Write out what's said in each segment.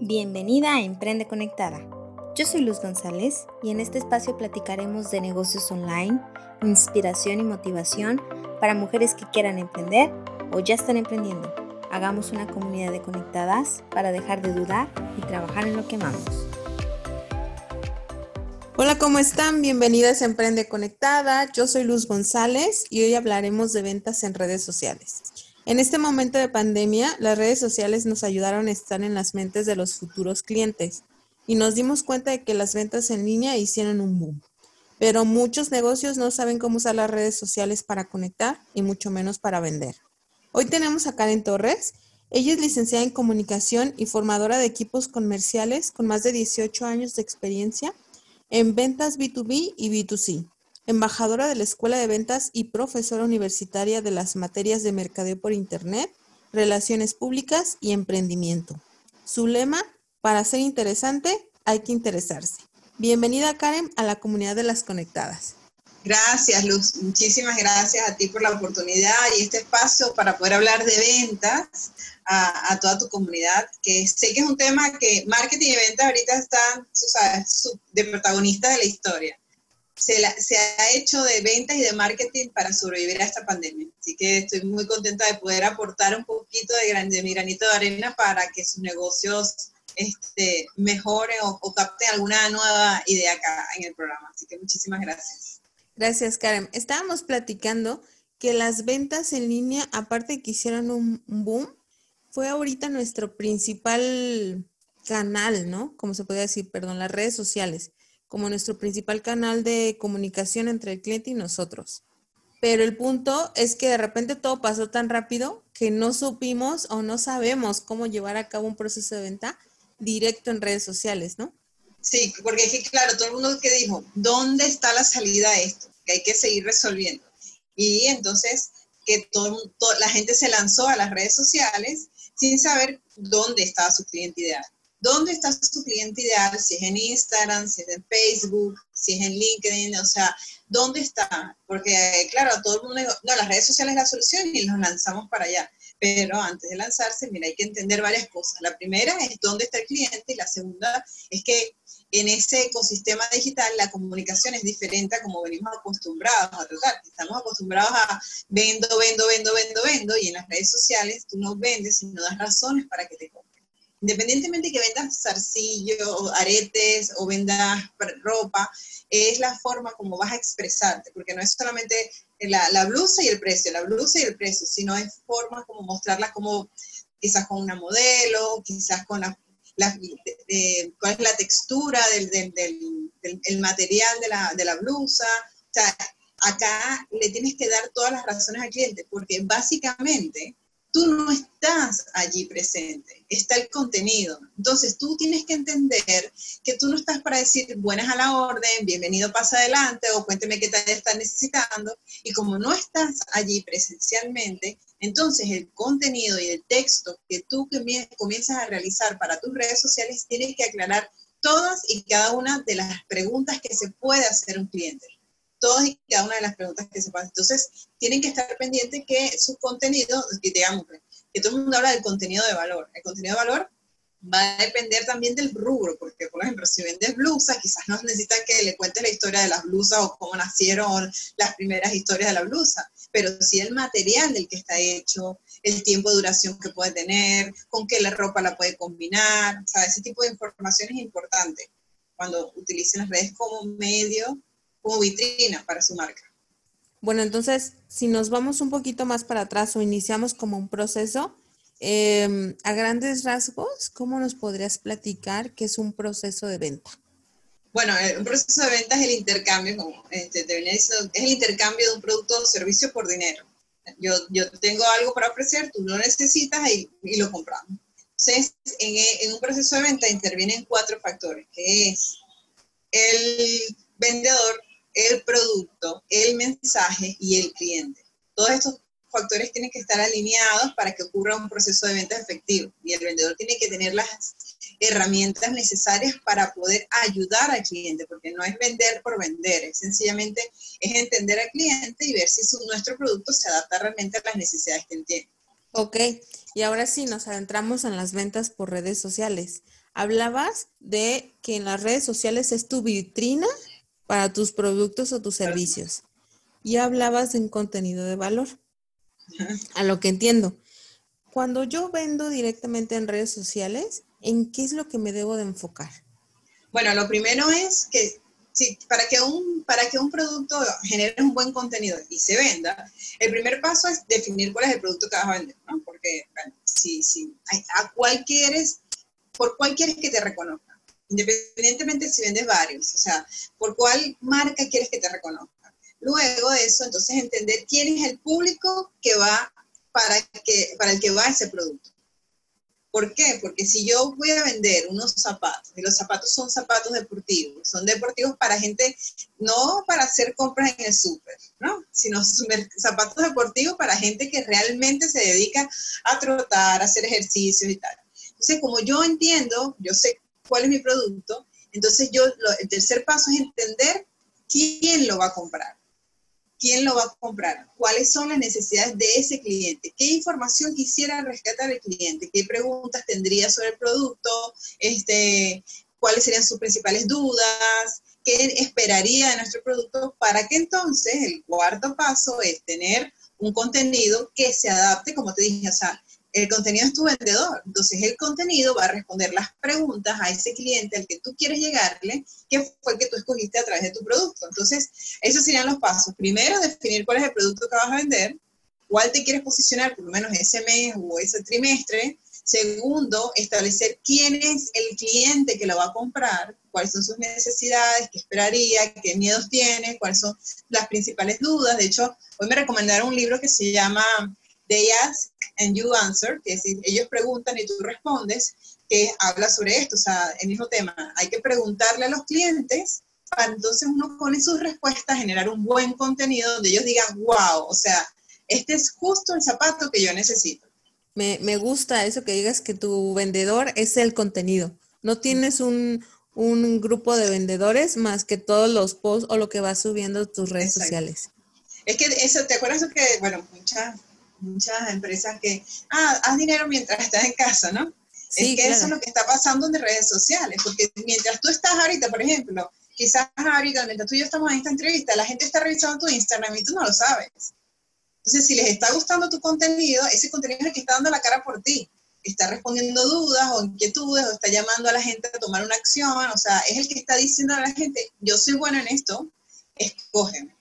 Bienvenida a Emprende Conectada. Yo soy Luz González y en este espacio platicaremos de negocios online, inspiración y motivación para mujeres que quieran emprender o ya están emprendiendo. Hagamos una comunidad de conectadas para dejar de dudar y trabajar en lo que amamos. Hola, ¿cómo están? Bienvenidas a Emprende Conectada. Yo soy Luz González y hoy hablaremos de ventas en redes sociales. En este momento de pandemia, las redes sociales nos ayudaron a estar en las mentes de los futuros clientes y nos dimos cuenta de que las ventas en línea hicieron un boom. Pero muchos negocios no saben cómo usar las redes sociales para conectar y mucho menos para vender. Hoy tenemos a Karen Torres. Ella es licenciada en comunicación y formadora de equipos comerciales con más de 18 años de experiencia en ventas B2B y B2C embajadora de la Escuela de Ventas y profesora universitaria de las materias de Mercadeo por Internet, Relaciones Públicas y Emprendimiento. Su lema, para ser interesante, hay que interesarse. Bienvenida Karen a la comunidad de las conectadas. Gracias Luz, muchísimas gracias a ti por la oportunidad y este espacio para poder hablar de ventas a, toda tu comunidad, que sé que es un tema que marketing y ventas ahorita están, sabes, de protagonista de la historia se, ha hecho de ventas y de marketing para sobrevivir a esta pandemia. Así que estoy muy contenta de poder aportar un poquito de, de mi granito de arena para que sus negocios este, mejoren o, o, capten alguna nueva idea acá en el programa. Así que muchísimas gracias. Gracias, Karen. Estábamos platicando que las ventas en línea, aparte de que hicieron un boom, fue ahorita nuestro principal canal, ¿no? Como se puede decir, perdón, las redes sociales como nuestro principal canal de comunicación entre el cliente y nosotros. Pero el punto es que de repente todo pasó tan rápido que no supimos o no sabemos cómo llevar a cabo un proceso de venta directo en redes sociales, ¿no? Sí, porque es que claro, todo el mundo que dijo, ¿dónde está la salida a esto? Que hay que seguir resolviendo. Y entonces que todo, la gente se lanzó a las redes sociales sin saber dónde estaba su cliente ideal. ¿Dónde está su cliente ideal? Si es en Instagram, si es en Facebook, si es en LinkedIn, o sea, ¿dónde está? Porque, claro, todo el mundo no, las redes sociales es la solución y nos lanzamos para allá. Pero antes de lanzarse, mira, hay que entender varias cosas. La primera es dónde está el cliente y la segunda es que en ese ecosistema digital la comunicación es diferente a como venimos acostumbrados a tratar. Estamos acostumbrados a vendo, vendo, vendo, vendo, vendo y en las redes sociales tú no vendes, sino das razones para que te compren independientemente que vendas zarcillo, aretes o vendas ropa, es la forma como vas a expresarte, porque no es solamente la, blusa y el precio, la blusa y el precio, sino es forma como mostrarla como quizás con una modelo, quizás con la, cuál es la textura del, del, material de la, de la blusa. O sea, acá le tienes que dar todas las razones al cliente, porque básicamente tú no estás allí presente, está el contenido. Entonces tú tienes que entender que tú no estás para decir buenas a la orden, bienvenido, pasa adelante o cuénteme qué te estás necesitando. Y como no estás allí presencialmente, entonces el contenido y el texto que tú comienzas a realizar para tus redes sociales tienes que aclarar todas y cada una de las preguntas que se puede hacer un cliente todas y cada una de las preguntas que se pasan. Entonces, tienen que estar pendientes que su contenido, digamos, que todo el mundo habla del contenido de valor. El contenido de valor va a depender también del rubro, porque, por ejemplo, si vendes blusas, quizás no necesitan que le cuentes la historia de las blusas o cómo nacieron las primeras historias de la blusa, pero sí el material del que está hecho, el tiempo de duración que puede tener, con qué la ropa la puede combinar, o sea, ese tipo de información es importante cuando utilicen las redes como medio como vitrina para su marca. Bueno, entonces, si nos vamos un poquito más para atrás o iniciamos como un proceso, em, a grandes rasgos, ¿cómo nos podrías platicar qué es un proceso de venta? Bueno, eh, un proceso de venta es el intercambio, como este, te venía diciendo, es el intercambio de un producto o servicio por dinero. Yo, yo tengo algo para ofrecer, tú lo necesitas y, y lo compramos. Entonces, en, en un proceso de venta intervienen cuatro factores, que es el vendedor el producto, el mensaje y el cliente. Todos estos factores tienen que estar alineados para que ocurra un proceso de venta efectivo y el vendedor tiene que tener las herramientas necesarias para poder ayudar al cliente, porque no es vender por vender, es sencillamente es entender al cliente y ver si su, nuestro producto se adapta realmente a las necesidades que él tiene. Ok, y ahora sí nos adentramos en las ventas por redes sociales. Hablabas de que en las redes sociales es tu vitrina para tus productos o tus servicios. Y hablabas de un contenido de valor. A lo que entiendo. Cuando yo vendo directamente en redes sociales, ¿en qué es lo que me debo de enfocar? Bueno, lo primero es que sí, para, que un, para que un producto genere un buen contenido y se venda, el primer paso es definir cuál es el producto que vas a vender, ¿no? Porque, bueno, si, si, a cuál quieres, por cuál quieres que te reconozca independientemente si vendes varios, o sea, por cuál marca quieres que te reconozca. Luego de eso, entonces entender quién es el público que va para, que, para el que va ese producto. ¿Por qué? Porque si yo voy a vender unos zapatos, y los zapatos son zapatos deportivos, son deportivos para gente, no para hacer compras en el súper, ¿no? Sino zapatos deportivos para gente que realmente se dedica a trotar, a hacer ejercicios y tal. Entonces, como yo entiendo, yo sé cuál es mi producto, entonces yo, el tercer paso es entender quién lo va a comprar. Quién lo va a comprar, cuáles son las necesidades de ese cliente, qué información quisiera rescatar el cliente, qué preguntas tendría sobre el producto, este, cuáles serían sus principales dudas, qué esperaría de nuestro producto, para que entonces el cuarto paso es tener un contenido que se adapte, como te dije, o sea, el contenido es tu vendedor. Entonces el contenido va a responder las preguntas a ese cliente al que tú quieres llegarle, que fue el que tú escogiste a través de tu producto. Entonces, esos serían los pasos. Primero, definir cuál es el producto que vas a vender, cuál te quieres posicionar por lo menos ese mes o ese trimestre. Segundo, establecer quién es el cliente que lo va a comprar, cuáles son sus necesidades, qué esperaría, qué miedos tiene, cuáles son las principales dudas. De hecho, hoy me recomendaron un libro que se llama They Ask and You Answer, que es decir, ellos preguntan y tú respondes, que habla sobre esto, o sea, el mismo tema. Hay que preguntarle a los clientes para entonces uno con sus respuestas generar un buen contenido donde ellos digan, wow, o sea, este es justo el zapato que yo necesito. Me, me gusta eso que digas que tu vendedor es el contenido. No tienes un, un grupo de vendedores más que todos los posts o lo que vas subiendo a tus redes sociales. Es que eso, ¿te acuerdas que, bueno, muchas muchas empresas que, ah, haz dinero mientras estás en casa, ¿no? Sí, es que eso es lo que está pasando en redes sociales, porque mientras tú estás ahorita, por ejemplo, quizás ahorita, mientras tú y yo estamos en esta entrevista, la gente está revisando tu Instagram y tú no lo sabes. Entonces, si les está gustando tu contenido, ese contenido es el que está dando la cara por ti. Está respondiendo dudas o inquietudes o está llamando a la gente a tomar una acción. O sea, es el que está diciendo a la gente, yo soy bueno en esto, escógeme.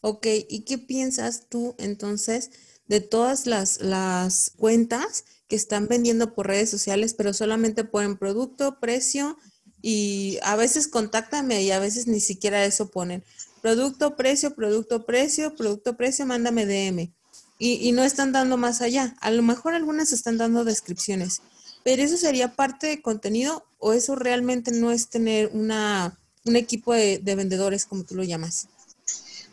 Ok, ¿y qué piensas tú entonces de todas las, las cuentas que están vendiendo por redes sociales, pero solamente ponen producto, precio y a veces contáctame y a veces ni siquiera eso ponen. Producto, precio, producto, precio, producto, precio, mándame DM. Y, y no están dando más allá. A lo mejor algunas están dando descripciones, pero eso sería parte de contenido o eso realmente no es tener una, un equipo de, de vendedores como tú lo llamas.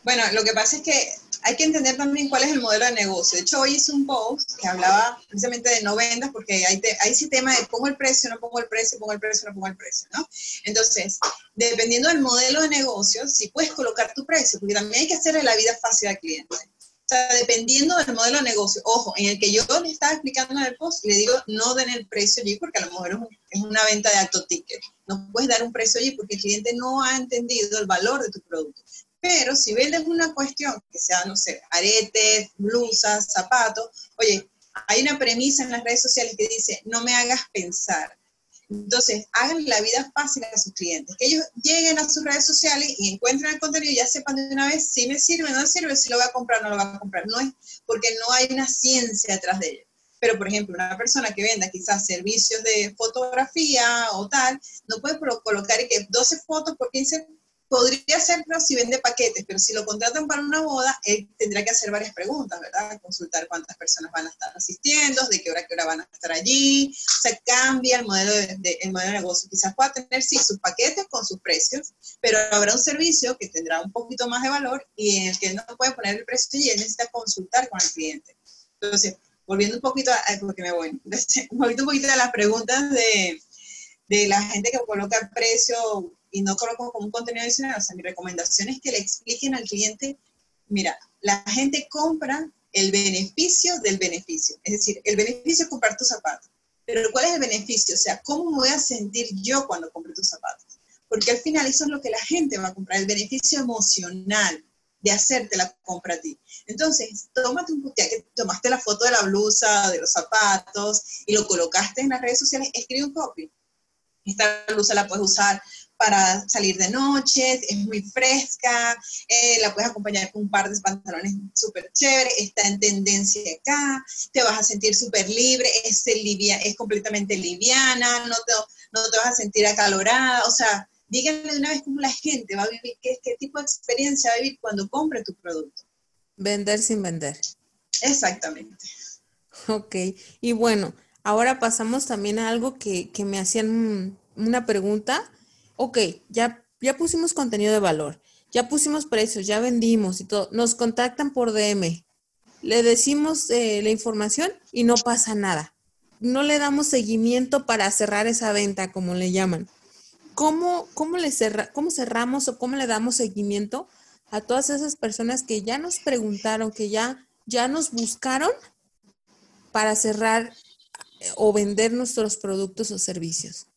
Bueno, lo que pasa es que hay que entender también cuál es el modelo de negocio. De hecho, hoy hice un post que hablaba precisamente de no vendas, porque hay, hay ese tema de pongo el precio, no pongo el precio, pongo el precio, no pongo el precio, ¿no? Entonces, dependiendo del modelo de negocio, si puedes colocar tu precio, porque también hay que hacerle la vida fácil al cliente. O sea, dependiendo del modelo de negocio, ojo, en el que yo le estaba explicando en el post, le digo no den el precio allí porque a lo mejor es una venta de alto ticket. No puedes dar un precio allí porque el cliente no ha entendido el valor de tu producto. Pero si vendes una cuestión que sea, no sé, aretes, blusas, zapatos, oye, hay una premisa en las redes sociales que dice, no me hagas pensar. Entonces, hagan la vida fácil a sus clientes, que ellos lleguen a sus redes sociales y encuentren el contenido y ya sepan de una vez si me sirve, no sirve, si lo voy a comprar, no lo voy a comprar. No es porque no hay una ciencia detrás de ello. Pero, por ejemplo, una persona que venda quizás servicios de fotografía o tal, no puede colocar que 12 fotos por 15 Podría hacerlo si vende paquetes, pero si lo contratan para una boda, él tendrá que hacer varias preguntas, ¿verdad? Consultar cuántas personas van a estar asistiendo, de qué hora, qué hora van a estar allí. O sea, cambia el modelo de, el modelo de negocio. Quizás pueda tener, sí, sus paquetes con sus precios, pero habrá un servicio que tendrá un poquito más de valor y en el que no puede poner el precio y él necesita consultar con el cliente. Entonces, volviendo un poquito, a, porque me voy, volviendo un poquito a las preguntas de, de la gente que coloca el precio y no coloco como un contenido adicional. O sea, mi recomendación es que le expliquen al cliente, mira, la gente compra el beneficio del beneficio. Es decir, el beneficio es comprar tus zapatos. Pero ¿cuál es el beneficio? O sea, ¿cómo me voy a sentir yo cuando compre tus zapatos? Porque al final eso es lo que la gente va a comprar, el beneficio emocional de hacerte la compra a ti. Entonces, tómate un que tomaste la foto de la blusa, de los zapatos y lo colocaste en las redes sociales, escribe un copy. Esta blusa la puedes usar para salir de noche, es muy fresca, eh, la puedes acompañar con un par de pantalones súper chéveres, está en tendencia acá, te vas a sentir súper libre, es, es completamente liviana, no te, no te vas a sentir acalorada, o sea, díganle de una vez cómo la gente va a vivir, qué, qué tipo de experiencia va a vivir cuando compre tu producto. Vender sin vender. Exactamente. Ok, y bueno, ahora pasamos también a algo que, que me hacían una pregunta. Ok, ya, ya pusimos contenido de valor, ya pusimos precios, ya vendimos y todo. Nos contactan por DM, le decimos eh, la información y no pasa nada. No le damos seguimiento para cerrar esa venta, como le llaman. ¿cómo, cómo, le cerramos o cómo le damos seguimiento a todas esas personas que ya nos preguntaron, que ya, ya nos buscaron para cerrar eh, o vender nuestros productos o servicios?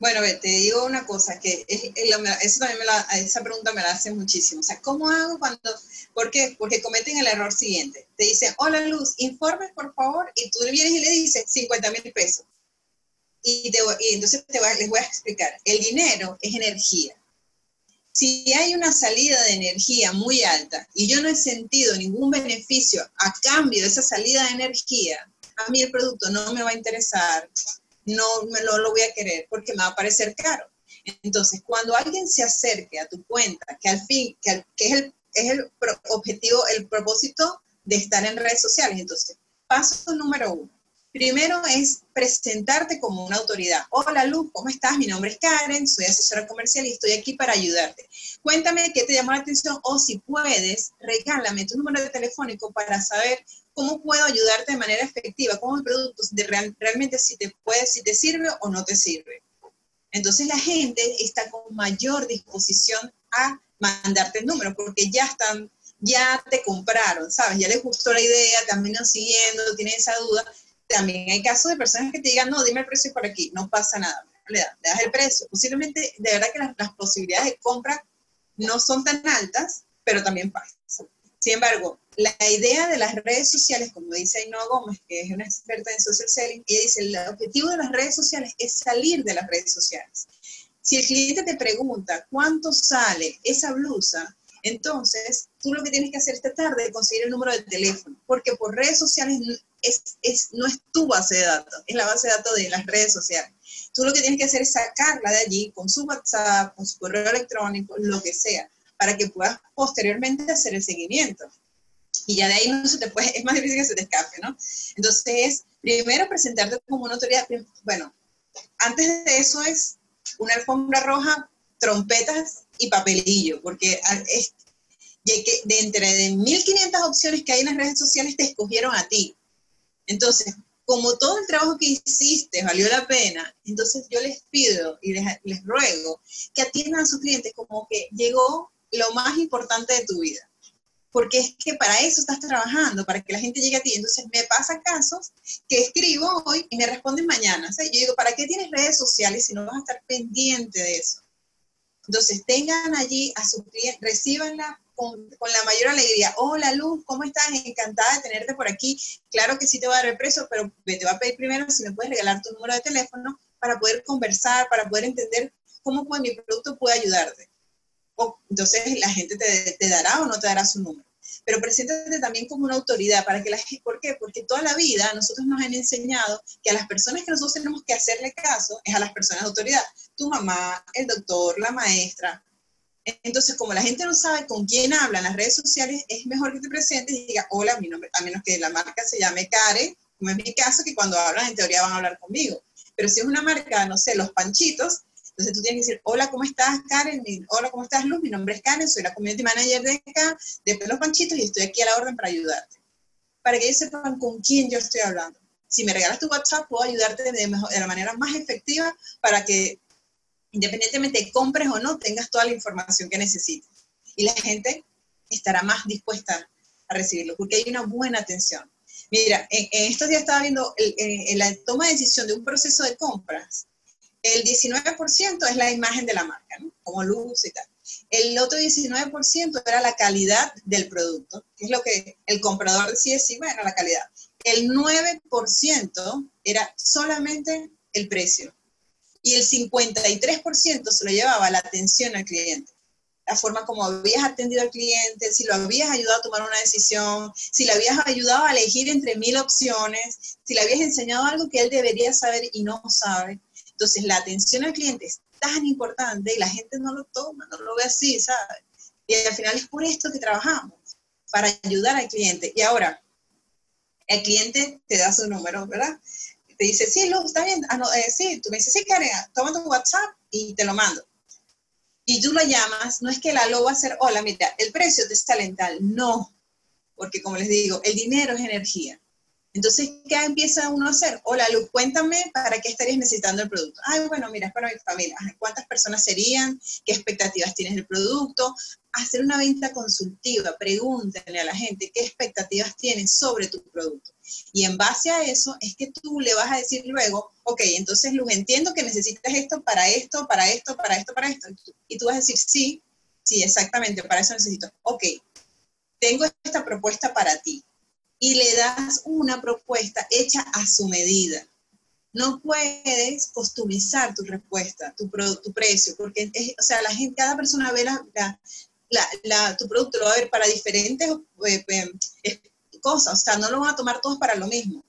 Bueno, te digo una cosa, que eso también esa pregunta me la hacen muchísimo. O sea, ¿cómo hago cuando, por qué? Porque cometen el error siguiente. Te dicen, hola Luz, informes por favor, y tú vienes y le dices 50 mil pesos. Y, entonces les voy a explicar, el dinero es energía. Si hay una salida de energía muy alta y yo no he sentido ningún beneficio a cambio de esa salida de energía, a mí el producto no me va a interesar, no me lo, lo voy a querer porque me va a parecer caro. Entonces, cuando alguien se acerque a tu cuenta, que al fin, que, que es, el, es el objetivo, el propósito de estar en redes sociales, entonces, paso número uno, Primero es presentarte como una autoridad. Hola Luz, ¿cómo estás? Mi nombre es Karen, soy asesora comercial y estoy aquí para ayudarte. Cuéntame qué te llamó la atención o si puedes, regálame tu número de telefónico para saber cómo puedo ayudarte de manera efectiva, cómo el producto de realmente si te puede, si te sirve o no te sirve. Entonces la gente está con mayor disposición a mandarte el número porque ya están, ya te compraron, ¿sabes? Ya les gustó la idea, también nos siguiendo, tienen esa duda también hay casos de personas que te digan, no, dime el precio por aquí, no pasa nada, le das, el precio. Posiblemente, de verdad que las, posibilidades de compra no son tan altas, pero también pasa. Sin embargo, la idea de las redes sociales, como dice Ainhoa Gómez, que es una experta en social selling, ella dice, el objetivo de las redes sociales es salir de las redes sociales. Si el cliente te pregunta cuánto sale esa blusa, entonces tú lo que tienes que hacer es tratar de conseguir el número de teléfono, porque por redes sociales es, no es tu base de datos, es la base de datos de las redes sociales. Tú lo que tienes que hacer es sacarla de allí con su WhatsApp, con su correo electrónico, lo que sea, para que puedas posteriormente hacer el seguimiento. Y ya de ahí no se te puede, es más difícil que se te escape, ¿no? Entonces, primero presentarte como una autoridad, bueno, antes de eso es una alfombra roja, trompetas y papelillo, porque es, de entre de 1500 opciones que hay en las redes sociales te escogieron a ti. Entonces, como todo el trabajo que hiciste valió la pena, entonces yo les pido y les, les ruego que atiendan a sus clientes como que llegó lo más importante de tu vida. Porque es que para eso estás trabajando, para que la gente llegue a ti. Entonces me pasa casos que escribo hoy y me responden mañana. Yo digo, ¿para qué tienes redes sociales si no vas a estar pendiente de eso? Entonces tengan allí a sus clientes, recibanla con, la mayor alegría. Hola Luz, ¿cómo estás? Encantada de tenerte por aquí. Claro que sí te voy a dar el precio, pero te voy a pedir primero si me puedes regalar tu número de teléfono para poder conversar, para poder entender cómo puede, mi producto puede ayudarte. Entonces la gente te, dará o no te dará su número pero preséntate también como una autoridad para que la gente, ¿por qué? Porque toda la vida nosotros nos han enseñado que a las personas que nosotros tenemos que hacerle caso es a las personas de autoridad, tu mamá, el doctor, la maestra, entonces, como la gente no sabe con quién habla en las redes sociales, es mejor que te presentes y digas, hola, mi nombre, a menos que la marca se llame Karen, como es mi caso, que cuando hablan en teoría van a hablar conmigo. Pero si es una marca, no sé, los panchitos, entonces tú tienes que decir, hola, ¿cómo estás, Karen? hola, ¿cómo estás, Luz? Mi nombre es Karen, soy la community manager de acá, de Los Panchitos, y estoy aquí a la orden para ayudarte. Para que ellos sepan con quién yo estoy hablando. Si me regalas tu WhatsApp, puedo ayudarte de, de la manera más efectiva para que independientemente de compres o no, tengas toda la información que necesites. Y la gente estará más dispuesta a recibirlo, porque hay una buena atención. Mira, en, estos días estaba viendo en, la toma de decisión de un proceso de compras, el 19% es la imagen de la marca, como luz y tal. El otro 19% era la calidad del producto, que es lo que el comprador decía, sí, bueno, la calidad. El 9% era solamente el precio. Y el 53% se lo llevaba la atención al cliente la forma como habías atendido al cliente, si lo habías ayudado a tomar una decisión, si le habías ayudado a elegir entre mil opciones, si le habías enseñado algo que él debería saber y no sabe. Entonces, la atención al cliente es tan importante y la gente no lo toma, no lo ve así, ¿sabes? Y al final es por esto que trabajamos, para ayudar al cliente. Y ahora, el cliente te da su número, ¿verdad? Te dice, sí, Luz, está bien. Ah, no, eh, sí, tú me dices, sí, Karen, toma tu WhatsApp y te lo mando y tú lo llamas, no es que la lo va a hacer, hola, mira, el precio te sale en tal, no, porque como les digo, el dinero es energía. Entonces, ¿qué empieza uno a hacer? Hola, Lu, cuéntame para qué estarías necesitando el producto. Ay, bueno, mira, es para mi familia. ¿Cuántas personas serían? ¿Qué expectativas tienes del producto? Hacer una venta consultiva, pregúntale a la gente qué expectativas tienes sobre tu producto. Y en base a eso es que tú le vas a decir luego, ok, entonces Luz, entiendo que necesitas esto para esto, para esto, para esto, para esto. Y tú vas a decir, sí, sí, exactamente, para eso necesito. Ok, tengo esta propuesta para ti y le das una propuesta hecha a su medida. No puedes customizar tu respuesta, tu, tu precio, porque o sea, la gente, cada persona ve la, tu producto, lo va a ver para diferentes eh, eh, cosas, o sea, no lo van a tomar todos para lo mismo.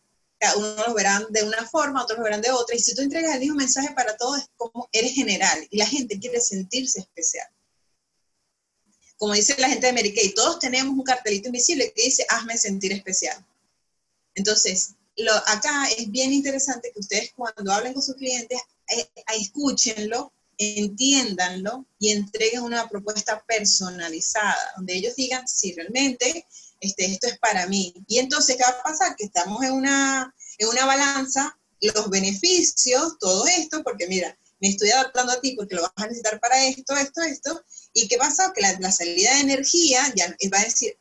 Unos lo verán de una forma, otros lo verán de otra, y si tú entregas el mismo mensaje para todos, es como eres general, y la gente quiere sentirse especial como dice la gente de Kay, todos tenemos un cartelito invisible que dice, hazme sentir especial. Entonces, lo, acá es bien interesante que ustedes cuando hablen con sus clientes, eh, escúchenlo, entiéndanlo y entreguen una propuesta personalizada, donde ellos digan, si realmente este, esto es para mí. Y entonces, ¿qué va a pasar? Que estamos en una, en una balanza, los beneficios, todo esto, porque mira, me estoy adaptando a ti porque lo vas a necesitar para esto, esto, esto, ¿Y qué pasa? Que la, salida de energía ya va a decir,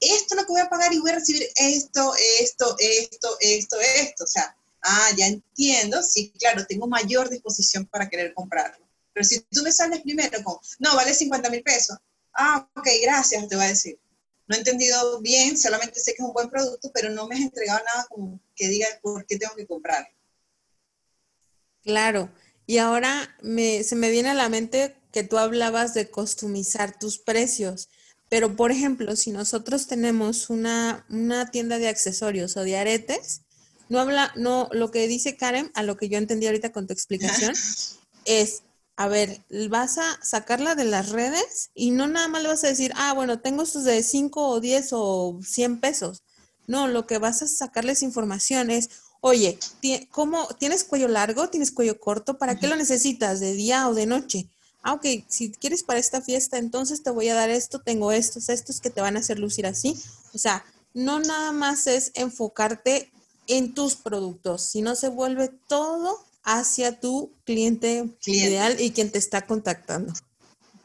esto es lo que voy a pagar y voy a recibir esto, esto, esto, esto, esto. O sea, ah, ya entiendo, sí, claro, tengo mayor disposición para querer comprarlo. Pero si tú me sales primero con, no, vale 50 mil pesos. Ah, ok, gracias, te voy a decir. No he entendido bien, solamente sé que es un buen producto, pero no me has entregado nada como que diga por qué tengo que comprarlo. Claro. Y ahora me, se me viene a la mente que tú hablabas de customizar tus precios. Pero, por ejemplo, si nosotros tenemos una, una, tienda de accesorios o de aretes, no habla, no, lo que dice Karen, a lo que yo entendí ahorita con tu explicación, es, a ver, vas a sacarla de las redes y no nada más le vas a decir, ah, bueno, tengo estos de 5 o 10 o 100 pesos. No, lo que vas a sacarles información es, oye, ¿cómo, ¿tienes cuello largo? ¿Tienes cuello corto? ¿Para qué lo necesitas? ¿De día o de noche? ah, ok, si quieres para esta fiesta, entonces te voy a dar esto, tengo estos, estos que te van a hacer lucir así. O sea, no nada más es enfocarte en tus productos, sino se vuelve todo hacia tu cliente, ideal y quien te está contactando.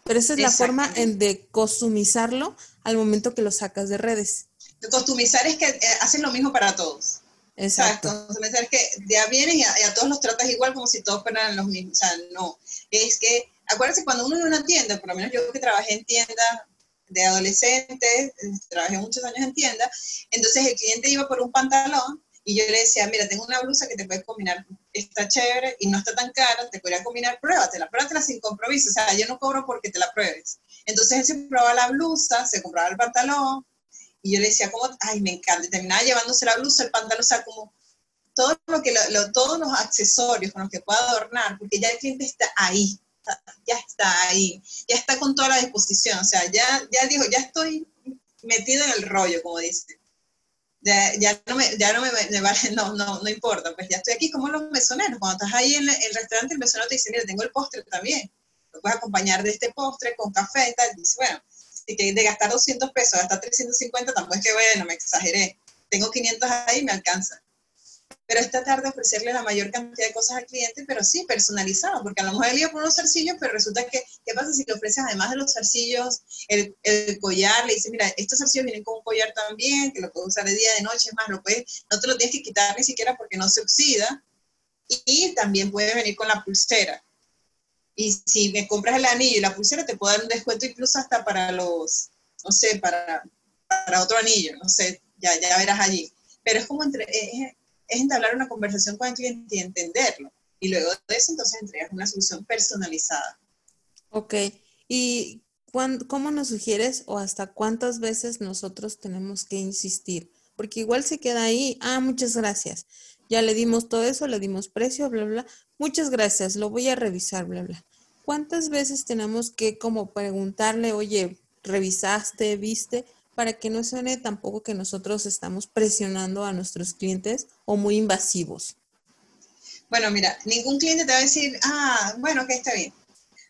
Pero esa es la forma en de costumizarlo al momento que lo sacas de redes. Costumizar es que eh, hacen lo mismo para todos. Exacto. Costumizar es que ya vienes y a, todos los tratas igual como si todos fueran los mismos. O sea, no. Es que acuérdense, cuando uno en una tienda, por lo menos yo que trabajé en tiendas de adolescentes, trabajé muchos años en tienda, entonces el cliente iba por un pantalón y yo le decía, mira, tengo una blusa que te puedes combinar, está chévere y no está tan cara, te podría combinar, pruébatela, pruébatela sin compromiso, o sea, yo no cobro porque te la pruebes. Entonces él se probaba la blusa, se compraba el pantalón y yo le decía, como, ay, me encanta, y terminaba llevándose la blusa, el pantalón, o sea, como todo lo que, lo, todos los accesorios con los que pueda adornar, porque ya el cliente está ahí, ya está ahí, ya está con toda la disposición, o sea, ya, ya dijo, ya estoy metido en el rollo, como dice. Ya, ya no me, ya no me, vale, no, no, no importa, pues ya estoy aquí como los mesoneros. Cuando estás ahí en el restaurante, el mesonero te dice, mira, tengo el postre también, lo puedes acompañar de este postre con café y tal. dice, bueno, si que de gastar 200 pesos, gastar 350, tampoco es que, bueno, me exageré. Tengo 500 ahí, me alcanza. pero es tratar de ofrecerle la mayor cantidad de cosas al cliente, pero sí personalizado, porque a lo mejor él iba por unos zarcillos, pero resulta que, ¿qué pasa si le ofreces además de los zarcillos el, el collar? Le dices, mira, estos zarcillos vienen con un collar también, que lo puedes usar de día, de noche, es más, lo puedes, no te lo tienes que quitar ni siquiera porque no se oxida, y también puede venir con la pulsera. Y si me compras el anillo y la pulsera, te puedo dar un descuento incluso hasta para los, no sé, para, para otro anillo, no sé, ya, ya verás allí. Pero es como entre, es, es entablar una conversación con el cliente y entenderlo. Y luego de eso, entonces entregas una solución personalizada. Ok. ¿Y cómo nos sugieres o hasta cuántas veces nosotros tenemos que insistir? Porque igual se queda ahí, ah, muchas gracias. Ya le dimos todo eso, le dimos precio, bla, bla. Muchas gracias, lo voy a revisar, bla, bla. ¿Cuántas veces tenemos que como preguntarle, oye, revisaste, viste? para que no suene tampoco que nosotros estamos presionando a nuestros clientes o muy invasivos. Bueno, mira, ningún cliente te va a decir, ah, bueno, que está bien.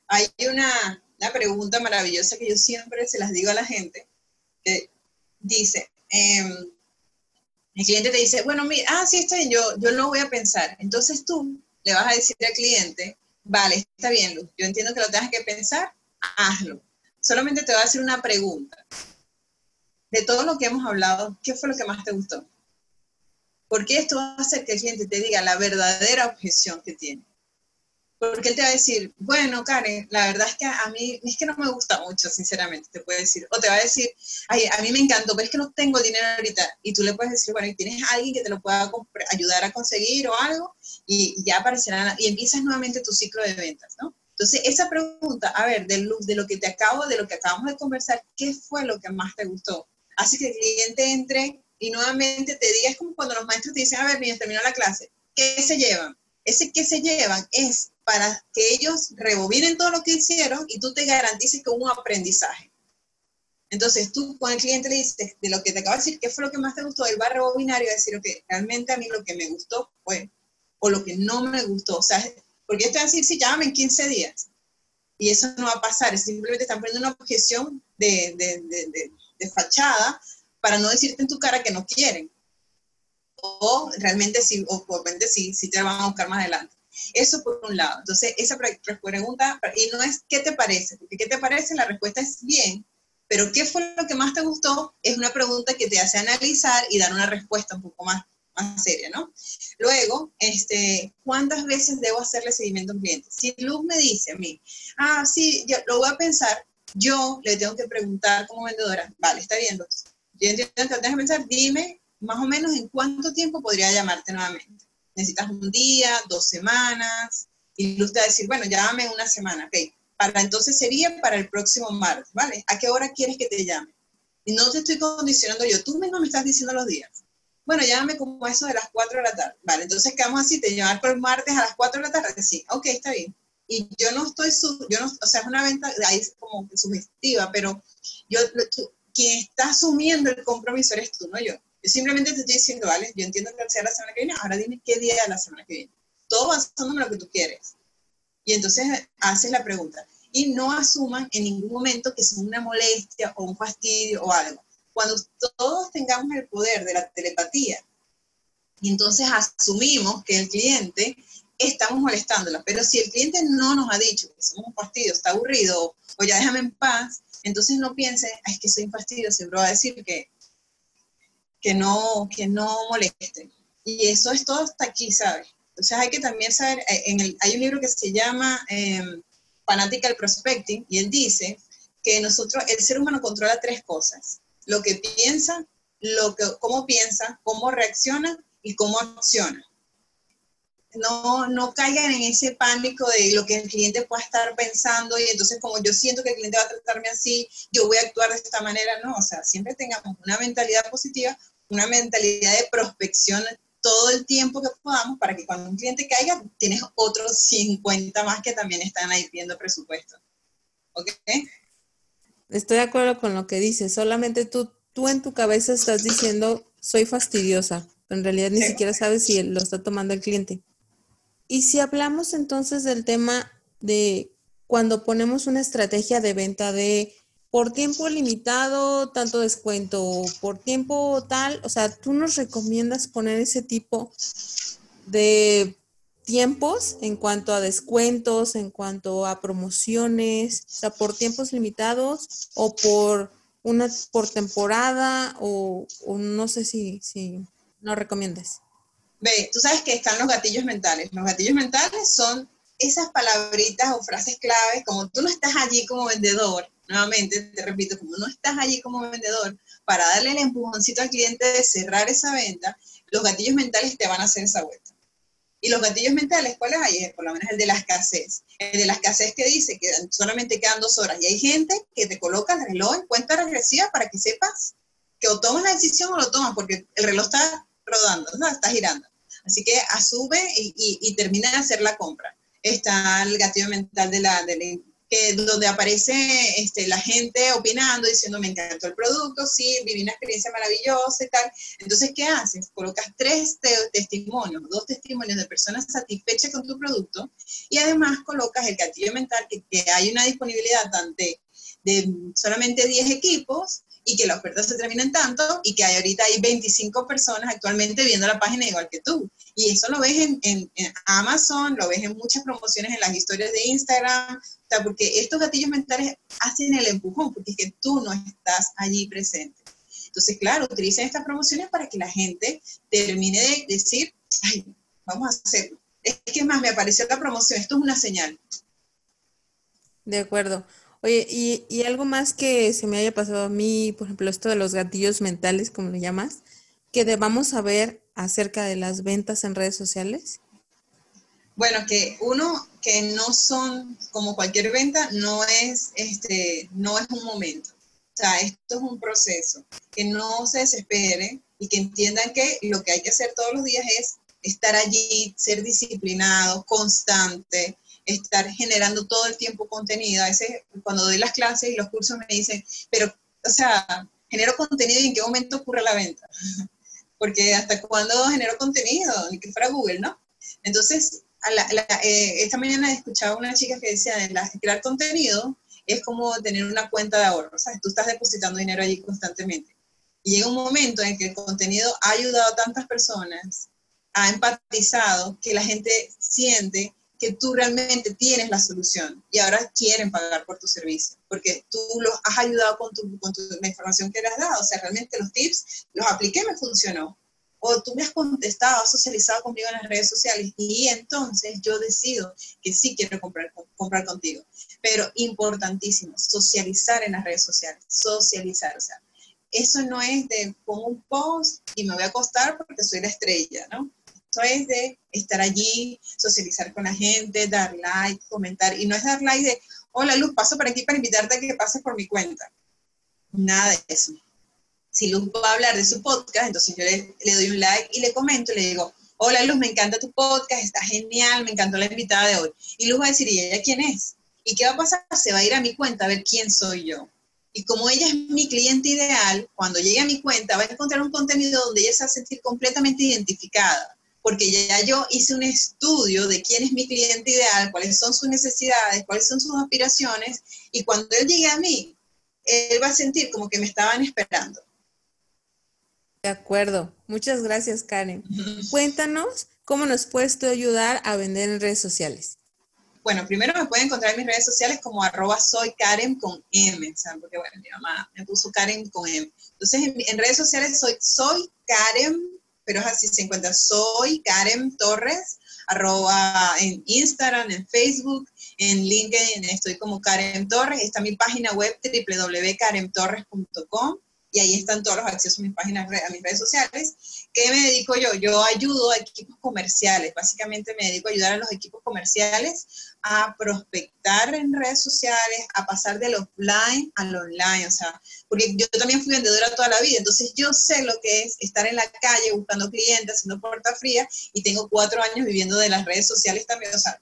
Hay una, pregunta maravillosa que yo siempre se las digo a la gente, que dice, em, el cliente te dice, bueno, mira, ah, sí, está bien, yo, yo no voy a pensar. Entonces tú le vas a decir al cliente, vale, está bien, Luz, yo entiendo que lo tengas que pensar, hazlo. Solamente te voy a hacer una pregunta de todo lo que hemos hablado, ¿qué fue lo que más te gustó? Porque esto va a hacer que el cliente te diga la verdadera objeción que tiene. Porque él te va a decir, bueno, Karen, la verdad es que a mí es que no me gusta mucho, sinceramente, te puede decir. O te va a decir, ay, a mí me encantó, pero es que no tengo dinero ahorita. Y tú le puedes decir, bueno, ¿tienes alguien que te lo pueda ayudar a conseguir o algo? Y ya aparecerá, y empiezas nuevamente tu ciclo de ventas, ¿no? Entonces, esa pregunta, a ver, de, de lo que te acabo, de lo que acabamos de conversar, ¿qué fue lo que más te gustó? hace que el cliente entre y nuevamente te diga, es como cuando los maestros te dicen, a ver, niños, terminó la clase, ¿qué se llevan? Ese que se llevan es para que ellos rebobinen todo lo que hicieron y tú te garantices que un aprendizaje. Entonces tú con el cliente le dices, de lo que te acabo de decir, ¿qué fue lo que más te gustó? Él va a rebobinar y va a decir, ok, realmente a mí lo que me gustó fue, o lo que no me gustó. O sea, porque esto a decir, sí, llámame en 15 días. Y eso no va a pasar, simplemente están poniendo una objeción de, de, de, de fachada para no decirte en tu cara que no quieren. O realmente sí, o realmente sí, sí te van a buscar más adelante. Eso por un lado. Entonces, esa pregunta, y no es ¿qué te parece? Porque ¿qué te parece? La respuesta es bien, pero ¿qué fue lo que más te gustó? Es una pregunta que te hace analizar y dar una respuesta un poco más, más seria, ¿no? Luego, este, ¿cuántas veces debo hacerle seguimiento a un cliente? Si Luz me dice a mí, ah, sí, yo lo voy a pensar, yo le tengo que preguntar como vendedora, vale, está bien, yo entiendo que de pensar, dime más o menos en cuánto tiempo podría llamarte nuevamente. Necesitas un día, dos semanas, y usted va a decir, bueno, llámame una semana, ok. Para entonces sería para el próximo martes, ¿vale? ¿A qué hora quieres que te llame? Y no te estoy condicionando yo, tú mismo me estás diciendo los días. Bueno, llámame como eso de las 4 de la tarde. Vale, entonces quedamos así, te llamar por martes a las 4 de la tarde. Sí, ok, está bien y yo no estoy, yo no, o sea, es una venta ahí como subjetiva, pero yo, quien está asumiendo el compromiso eres tú, no yo. Yo simplemente te estoy diciendo, vale, yo entiendo que sea la semana que viene, ahora dime qué día de la semana que viene. Todo basándome en lo que tú quieres. Y entonces haces la pregunta. Y no asuman en ningún momento que es una molestia o un fastidio o algo. Cuando todos tengamos el poder de la telepatía, y entonces asumimos que el cliente estamos molestándola. Pero si el cliente no nos ha dicho que somos un fastidio, está aburrido o ya déjame en paz, entonces no piense, es que soy un fastidio, siempre va a decir que, que, no, que no moleste. Y eso es todo hasta aquí, ¿sabes? Entonces hay que también saber, eh, en el, hay un libro que se llama eh, Fanatical Prospecting y él dice que nosotros, el ser humano controla tres cosas, lo que piensa, lo que, cómo piensa, cómo reacciona y cómo acciona no, no caigan en ese pánico de lo que el cliente pueda estar pensando y entonces como yo siento que el cliente va a tratarme así, yo voy a actuar de esta manera, no, o sea, siempre tengamos una mentalidad positiva, una mentalidad de prospección todo el tiempo que podamos para que cuando un cliente caiga, tienes otros 50 más que también están ahí pidiendo presupuesto. ¿Ok? Estoy de acuerdo con lo que dices, solamente tú, tú en tu cabeza estás diciendo, soy fastidiosa, pero en realidad ni siquiera sabes si lo está tomando el cliente. Y si hablamos entonces del tema de cuando ponemos una estrategia de venta de por tiempo limitado, tanto descuento, por tiempo tal, o sea, tú nos recomiendas poner ese tipo de tiempos en cuanto a descuentos, en cuanto a promociones, o sea, por tiempos limitados o por una por temporada o, no sé si, si no recomiendas. Ve, tú sabes que están los gatillos mentales. Los gatillos mentales son esas palabritas o frases claves, como tú no estás allí como vendedor, nuevamente te repito, como no estás allí como vendedor, para darle el empujoncito al cliente de cerrar esa venta, los gatillos mentales te van a hacer esa vuelta. Y los gatillos mentales, ¿cuáles hay? Por lo menos el de la escasez. El de la escasez que dice que solamente quedan dos horas. Y hay gente que te coloca el reloj en cuenta regresiva para que sepas que o tomas la decisión o lo tomas, porque el reloj está rodando, ¿no? está girando. Así que asume y, termina de hacer la compra. Está el gatillo mental de la, de la donde aparece este, la gente opinando, diciendo, me encantó el producto, sí, viví una experiencia maravillosa y tal. Entonces, ¿qué haces? Colocas tres testimonios, dos testimonios de personas satisfechas con tu producto y además colocas el gatillo mental que, que hay una disponibilidad de, de solamente 10 equipos y que la oferta se termina en tanto y que hay, ahorita hay 25 personas actualmente viendo la página igual que tú. Y eso lo ves en, en, Amazon, lo ves en muchas promociones en las historias de Instagram, sea, porque estos gatillos mentales hacen el empujón, porque es que tú no estás allí presente. Entonces, claro, utilicen estas promociones para que la gente termine de decir, ay, vamos a hacerlo. Es que más, me apareció la promoción, esto es una señal. De acuerdo. Oye, y, y, algo más que se me haya pasado a mí, por ejemplo, esto de los gatillos mentales, como lo llamas, que debamos saber acerca de las ventas en redes sociales. Bueno, que uno, que no son como cualquier venta, no es, este, no es un momento. O sea, esto es un proceso. Que no se desespere y que entiendan que lo que hay que hacer todos los días es estar allí, ser disciplinado, constante, estar generando todo el tiempo contenido. A veces cuando doy las clases y los cursos me dicen, pero, o sea, genero contenido y en qué momento ocurre la venta. Porque hasta cuándo genero contenido, ni que fuera Google, ¿no? Entonces, eh, esta mañana escuchaba una chica que decía, crear contenido es como tener una cuenta de ahorro, ¿sabes? Tú estás depositando dinero allí constantemente. Y llega un momento en que el contenido ha ayudado a tantas personas, ha empatizado, que la gente siente que tú realmente tienes la solución y ahora quieren pagar por tu servicio, porque tú los has ayudado con, tu, la información que les has dado. O sea, realmente los tips los apliqué, me funcionó. O tú me has contestado, has socializado conmigo en las redes sociales y entonces yo decido que sí quiero comprar, comprar contigo. Pero importantísimo, socializar en las redes sociales, socializar. O sea, eso no es de pongo un post y me voy a acostar porque soy la estrella, ¿no? Esto es de estar allí, socializar con la gente, dar like, comentar. Y no es dar like de, hola Luz, paso por aquí para invitarte a que pases por mi cuenta. Nada de eso. Si Luz va a hablar de su podcast, entonces yo le, doy un like y le comento le digo, hola Luz, me encanta tu podcast, está genial, me encantó la invitada de hoy. Y Luz va a decir, ¿y ella quién es? ¿Y qué va a pasar? Se va a ir a mi cuenta a ver quién soy yo. Y como ella es mi cliente ideal, cuando llegue a mi cuenta va a encontrar un contenido donde ella se va a sentir completamente identificada porque ya yo hice un estudio de quién es mi cliente ideal, cuáles son sus necesidades, cuáles son sus aspiraciones, y cuando él llegue a mí, él va a sentir como que me estaban esperando. De acuerdo. Muchas gracias, Karen. Cuéntanos cómo nos puedes tú ayudar a vender en redes sociales. Bueno, primero me pueden encontrar en mis redes sociales como arroba soy Karen con M. Porque bueno, mi mamá me puso Karen con M. Entonces, en, en redes sociales soy, soy Karen pero es así, se encuentra soy Karen Torres, arroba en Instagram, en Facebook, en LinkedIn, estoy como Karen Torres, está mi página web www.karentorres.com y ahí están todos los accesos a mis páginas, a mis redes sociales. ¿Qué me dedico yo? Yo ayudo a equipos comerciales, básicamente me dedico a ayudar a los equipos comerciales a prospectar en redes sociales, a pasar del offline al online, o sea, porque yo también fui vendedora toda la vida, entonces yo sé lo que es estar en la calle buscando clientes, haciendo puerta fría, y tengo cuatro años viviendo de las redes sociales también, o sea,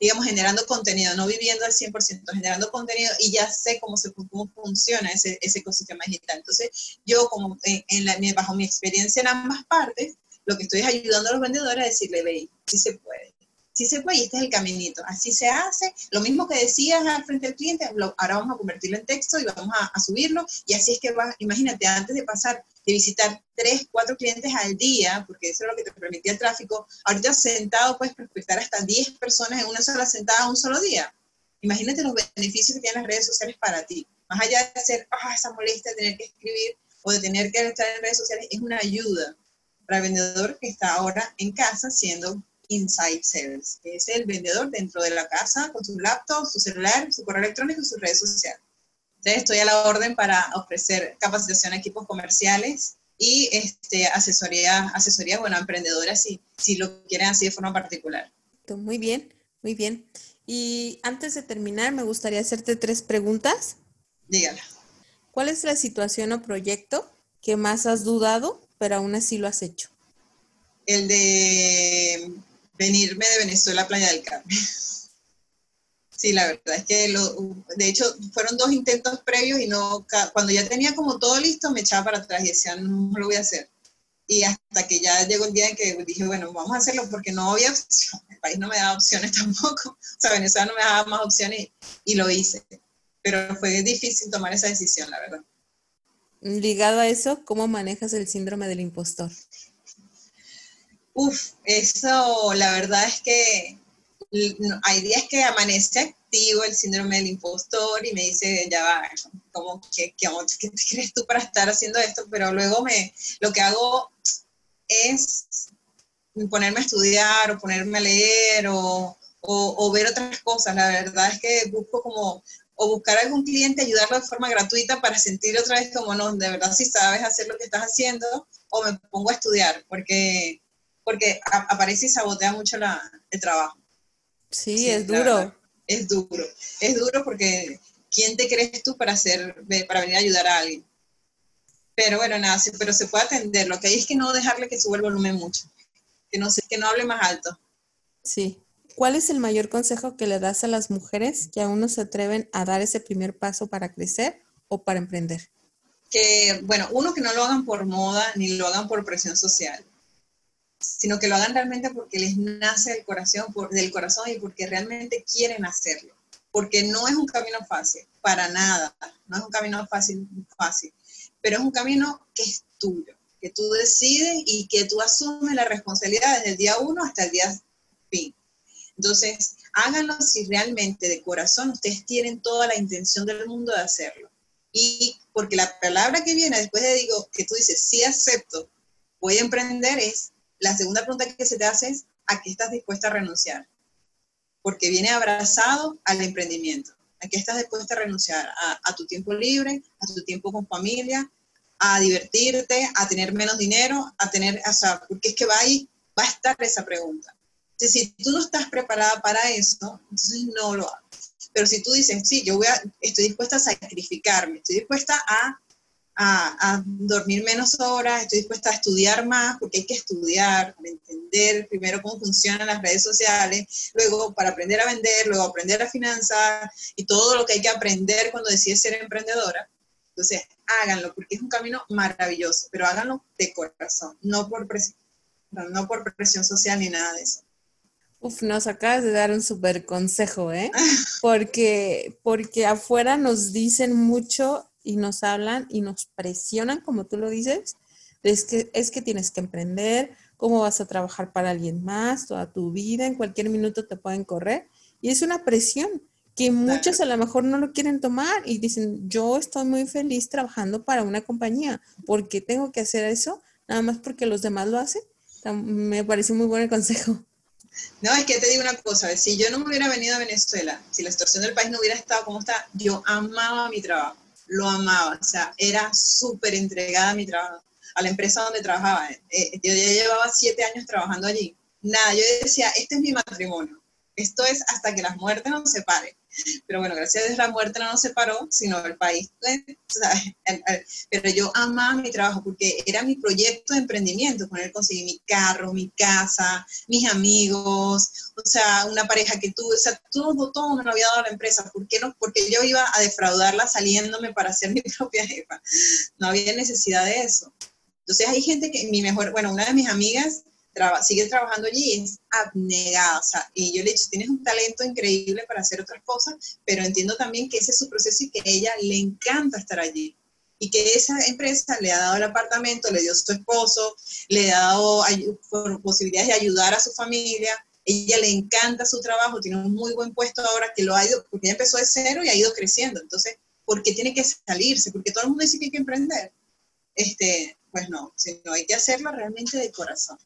digamos, generando contenido, no viviendo al 100%, generando contenido, y ya sé cómo, se, cómo funciona ese, ese ecosistema digital. Entonces, yo, como en, la, bajo mi experiencia en ambas partes, lo que estoy es ayudando a los vendedores a decirle, ve, sí se puede. Así se puede y este es el caminito, así se hace. Lo mismo que decías al frente del cliente, ahora vamos a convertirlo en texto y vamos a, subirlo y así es que imagínate, antes de pasar de visitar tres, cuatro clientes al día, porque eso es lo que te permitía el tráfico, ahorita sentado puedes prospectar hasta 10 personas en una sola sentada un solo día. Imagínate los beneficios que tienen las redes sociales para ti. Más allá de hacer ah, esa molestia de tener que escribir o de tener que estar en redes sociales, es una ayuda para el vendedor que está ahora en casa siendo inside sales, que es el vendedor dentro de la casa con su laptop, su celular, su correo electrónico y sus redes sociales. Entonces estoy a la orden para ofrecer capacitación a equipos comerciales y este, asesoría, asesoría bueno, a emprendedoras si, si lo quieren así de forma particular. Muy bien, muy bien. Y antes de terminar, me gustaría hacerte tres preguntas. Dígala. ¿Cuál es la situación o proyecto que más has dudado, pero aún así lo has hecho? El de venirme de Venezuela a Playa del Carmen. Sí, la verdad es que, lo, de hecho, fueron dos intentos previos y no, cuando ya tenía como todo listo, me echaba para atrás y decía, no lo voy a hacer. Y hasta que ya llegó el día en que dije, bueno, vamos a hacerlo porque no había opción, el país no me daba opciones tampoco, o sea, Venezuela no me daba más opciones y lo hice. Pero fue difícil tomar esa decisión, la verdad. Ligado a eso, ¿cómo manejas el síndrome del impostor? Uf, eso la verdad es que hay días que amanece activo el síndrome del impostor y me dice, ya va, como, ¿qué, crees tú para estar haciendo esto? Pero luego me, lo que hago es ponerme a estudiar o ponerme a leer o, o, o ver otras cosas. La verdad es que busco como o buscar algún cliente, ayudarlo de forma gratuita para sentir otra vez como, no, de verdad si sabes hacer lo que estás haciendo, o me pongo a estudiar, porque, porque aparece y sabotea mucho la, el trabajo. Sí, es duro. es duro, es duro porque ¿quién te crees tú para, hacer, para venir a ayudar a alguien? Pero bueno, nada, sí, pero se puede atender. Lo que hay es que no dejarle que suba el volumen mucho, que no, que no hable más alto. Sí, ¿Cuál es el mayor consejo que le das a las mujeres que aún no se atreven a dar ese primer paso para crecer o para emprender? Que, bueno, uno, que no lo hagan por moda ni lo hagan por presión social, sino que lo hagan realmente porque les nace del corazón, del corazón y porque realmente quieren hacerlo. Porque no es un camino fácil, para nada. No es un camino fácil, fácil, pero es un camino que es tuyo, que tú decides y que tú asumes la responsabilidad desde el día uno hasta el día fin. Entonces, háganlo si realmente de corazón ustedes tienen toda la intención del mundo de hacerlo. Y porque la palabra que viene después de digo, que tú dices, sí acepto, voy a emprender, es la segunda pregunta que se te hace es, ¿a qué estás dispuesta a renunciar? Porque viene abrazado al emprendimiento. ¿A qué estás dispuesta a renunciar? A, tu tiempo libre, a tu tiempo con familia, a divertirte, a tener menos dinero, a tener, o sea, porque es que va ahí, va a estar esa pregunta. Entonces, si tú no estás preparada para eso, entonces no lo hagas. Pero si tú dices, sí, yo voy a, estoy dispuesta a sacrificarme, estoy dispuesta a, a, a, dormir menos horas, estoy dispuesta a estudiar más, porque hay que estudiar para entender primero cómo funcionan las redes sociales, luego para aprender a vender, luego aprender a finanzar y todo lo que hay que aprender cuando decides ser emprendedora. Entonces, háganlo, porque es un camino maravilloso, pero háganlo de corazón, no por presión, no por presión social ni nada de eso. Uf, nos acabas de dar un súper consejo, ¿eh? Porque, porque afuera nos dicen mucho y nos hablan y nos presionan, como tú lo dices, es que, es que tienes que emprender, cómo vas a trabajar para alguien más toda tu vida, en cualquier minuto te pueden correr. Y es una presión que muchos a lo mejor no lo quieren tomar y dicen, yo estoy muy feliz trabajando para una compañía, ¿por qué tengo que hacer eso? Nada más porque los demás lo hacen. Me parece muy buen el consejo. No, es que te digo una cosa, si yo no me hubiera venido a Venezuela, si la situación del país no hubiera estado como está, yo amaba mi trabajo, lo amaba, o sea, era súper entregada a mi trabajo, a la empresa donde trabajaba. Eh, yo ya llevaba siete años trabajando allí. Nada, yo decía, este es mi matrimonio, esto es hasta que las muertes nos separen. Pero bueno, gracias a Dios la muerte no nos separó, sino el país. Pues, pero yo amaba mi trabajo porque era mi proyecto de emprendimiento, con él conseguí mi carro, mi casa, mis amigos, o sea, una pareja que tuve, o sea, todo, todo me lo había dado la empresa. ¿Por qué no? Porque yo iba a defraudarla saliéndome para ser mi propia jefa. No había necesidad de eso. Entonces hay gente que, mi mejor, bueno, una de mis amigas sigue trabajando allí es abnegada. O sea, y yo le he dicho, tienes un talento increíble para hacer otras cosas, pero entiendo también que ese es su proceso y que a ella le encanta estar allí. Y que esa empresa le ha dado el apartamento, le dio su esposo, le ha dado posibilidades de ayudar a su familia. Ella le encanta su trabajo, tiene un muy buen puesto ahora que lo ha ido, porque ella empezó de cero y ha ido creciendo. Entonces, ¿por qué tiene que salirse? Porque todo el mundo dice que hay que emprender. Este, pues no, sino hay que hacerlo realmente de corazón.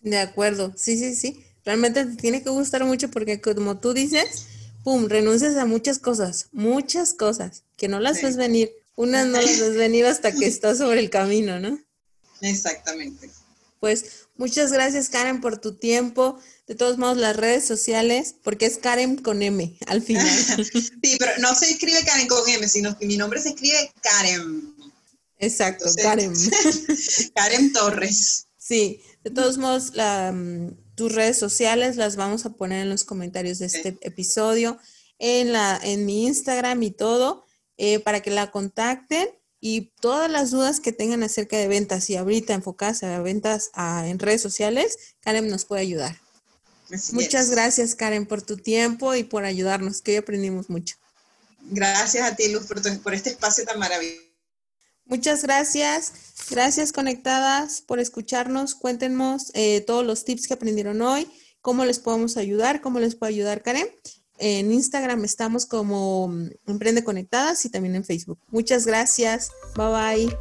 De acuerdo, sí, sí, sí. Realmente te tiene que gustar mucho porque como tú dices, pum, renuncias a muchas cosas, muchas cosas, que no las ves venir. Unas no las ves venir hasta que estás sobre el camino, ¿no? Exactamente. Pues muchas gracias Karen por tu tiempo. De todos modos, las redes sociales, porque es Karen con M al final. sí, pero no se escribe Karen con M, sino que mi nombre se escribe Karen. Exacto, Karen. Karen Torres. Sí, de todos modos, mm, tus redes sociales las vamos a poner en los comentarios de este episodio, en, la, en mi Instagram y todo, eh, para que la contacten y todas las dudas que tengan acerca de ventas y ahorita enfocadas a ventas en redes sociales, Karen nos puede ayudar. Muchas gracias, Karen, por tu tiempo y por ayudarnos, que hoy aprendimos mucho. Gracias a ti, Luz, por, por este espacio tan maravilloso. Muchas gracias. Gracias conectadas por escucharnos. Cuéntenos eh, todos los tips que aprendieron hoy, cómo les podemos ayudar, cómo les puede ayudar Karen. En Instagram estamos como mm, Emprende Conectadas y también en Facebook. Muchas gracias. Bye bye.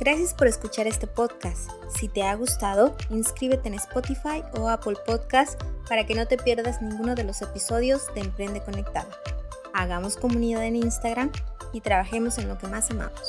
Gracias por escuchar este podcast. Si te ha gustado, inscríbete en Spotify o Apple Podcast para que no te pierdas ninguno de los episodios de Emprende Conectada. Hagamos comunidad en Instagram y trabajemos en lo que más amamos.